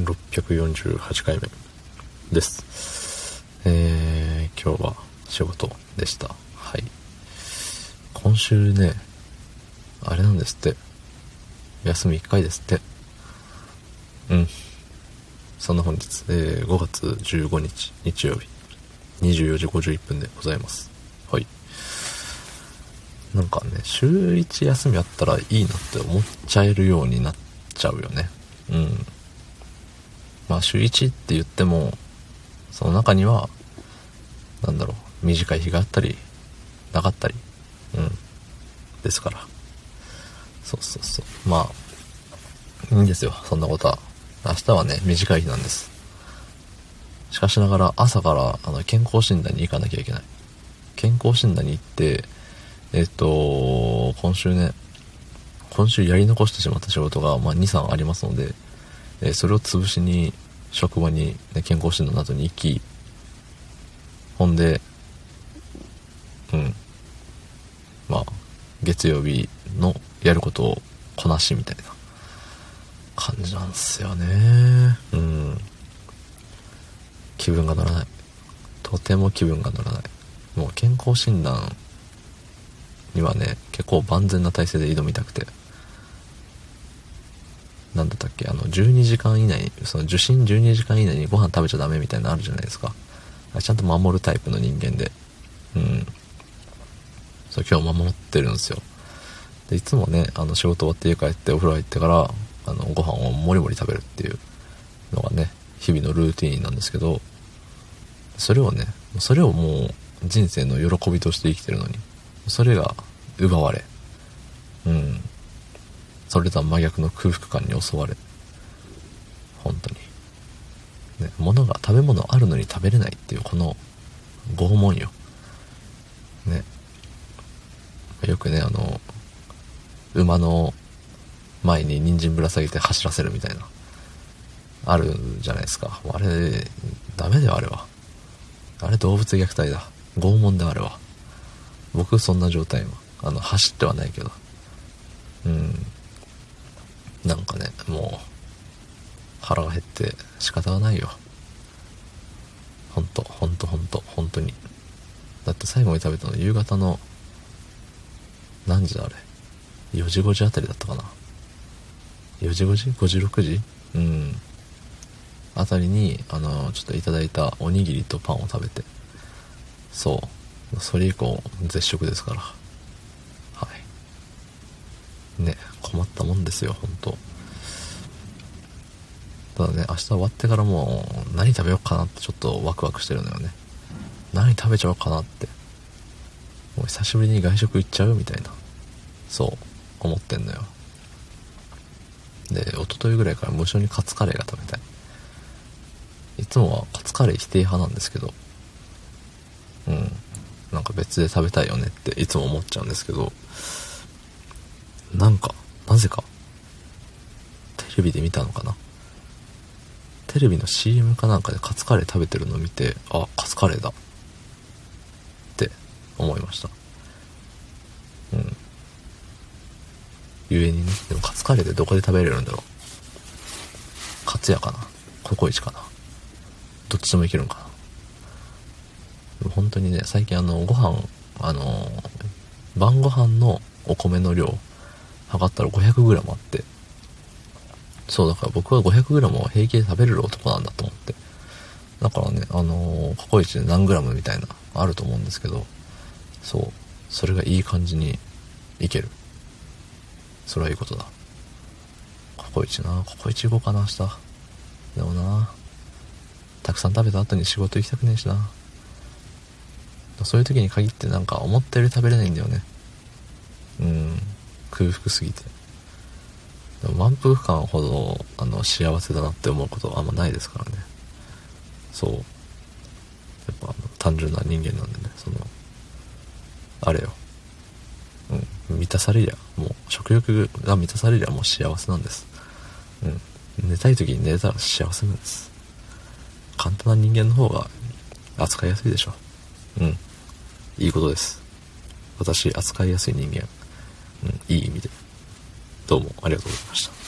648回目です。えー、今日は仕事でした。はい。今週ねあれなんですって。休み1回ですって。うん。そんな本日、えー、5月15日日曜日。24時51分でございます。はい。なんかね週1休みあったらいいなって思っちゃえるようになっちゃうよね。うん。まあ週1って言ってもその中にはなんだろう短い日があったりなかったりうんですから。そうそうそう。まあいいんですよ。そんなことは。明日はね短い日なんです。しかしながら朝からあの健康診断に行かなきゃいけない。健康診断に行ってえっと今週ね今週やり残してしまった仕事が、まあ、23ありますので、え、それを潰しに職場に、ね、健康診断などに行きほんでうん。まあ月曜日のやることをこなしみたいな感じなんすよね。うん。気分が乗らない。とても気分が乗らない。もう健康診断にはね結構万全な体制で挑みたくて。っけ？あの12時間以内その受診12時間以内にご飯食べちゃダメみたいなのあるじゃないですか。ちゃんと守るタイプの人間で。うん。そう今日守ってるんですよ。でいつもねあの仕事終わって家帰ってお風呂入ってからあのご飯をもりもり食べるっていうのがね日々のルーティンなんですけどそれをねそれをもう人生の喜びとして生きてるのにそれが奪われそれとは真逆の空腹感に襲われ本当に。ね物が食べ物あるのに食べれないっていうこの拷問よ。ね。よくねあの馬の前に人参ぶら下げて走らせるみたいなあるじゃないですか。あれダメだよあれは。あれ動物虐待だ。拷問であれは。僕そんな状態はあの走ってはないけど。うん。なんかねもう腹が減って仕方がないよ。ほんとほんとほんと本当に。だって最後に食べたの夕方の何時だあれ？4時5時あたりだったかな。4時5時 ?5 時6時？うん。あたりにあのちょっといただいたおにぎりとパンを食べて。そう。それ以降絶食ですから。はい。ね。困ったもんですよ本当。ただね明日終わってからもう何食べようかなってちょっとワクワクしてるのよね。何食べちゃおうかなって。もう久しぶりに外食行っちゃうみたいな。そう思ってんのよ。で一昨日ぐらいから無性にカツカレーが食べたい。いつもはカツカレー否定派なんですけど。うん。なんか別で食べたいよねっていつも思っちゃうんですけど。なんかなぜか。テレビで見たのかな。テレビの CM かなんかでカツカレー食べてるのを見てあカツカレーだ。って思いました。うん。ゆえにねでもカツカレーってどこで食べれるんだろう。カツヤかな。ココイチかな。どっちでもいけるんかな。でも本当にね最近あのご飯あの晩ご飯のお米の量測ったら 500g あって。そうだから僕は 500g を平気で食べれる男なんだと思って。だからねあのココイチで何 g みたいなあると思うんですけど。そう。それがいい感じにいける。それはいいことだ。ココイチな。ココイチ行こうかな明日。でもな。たくさん食べた後に仕事行きたくねえしな。そういう時に限ってなんか思ったより食べれないんだよね。うん。空腹すぎて。でも満腹感ほどあの幸せだなって思うことはあんまないですからね。そう。やっぱあの単純な人間なんでね。そのあれよ。うん。満たされりゃもう食欲が満たされりゃもう幸せなんです。うん。寝たい時に寝たら幸せなんです。簡単な人間の方が扱いやすいでしょ。うん。いいことです。私扱いやすい人間。うんいい意味で。どうもありがとうございました。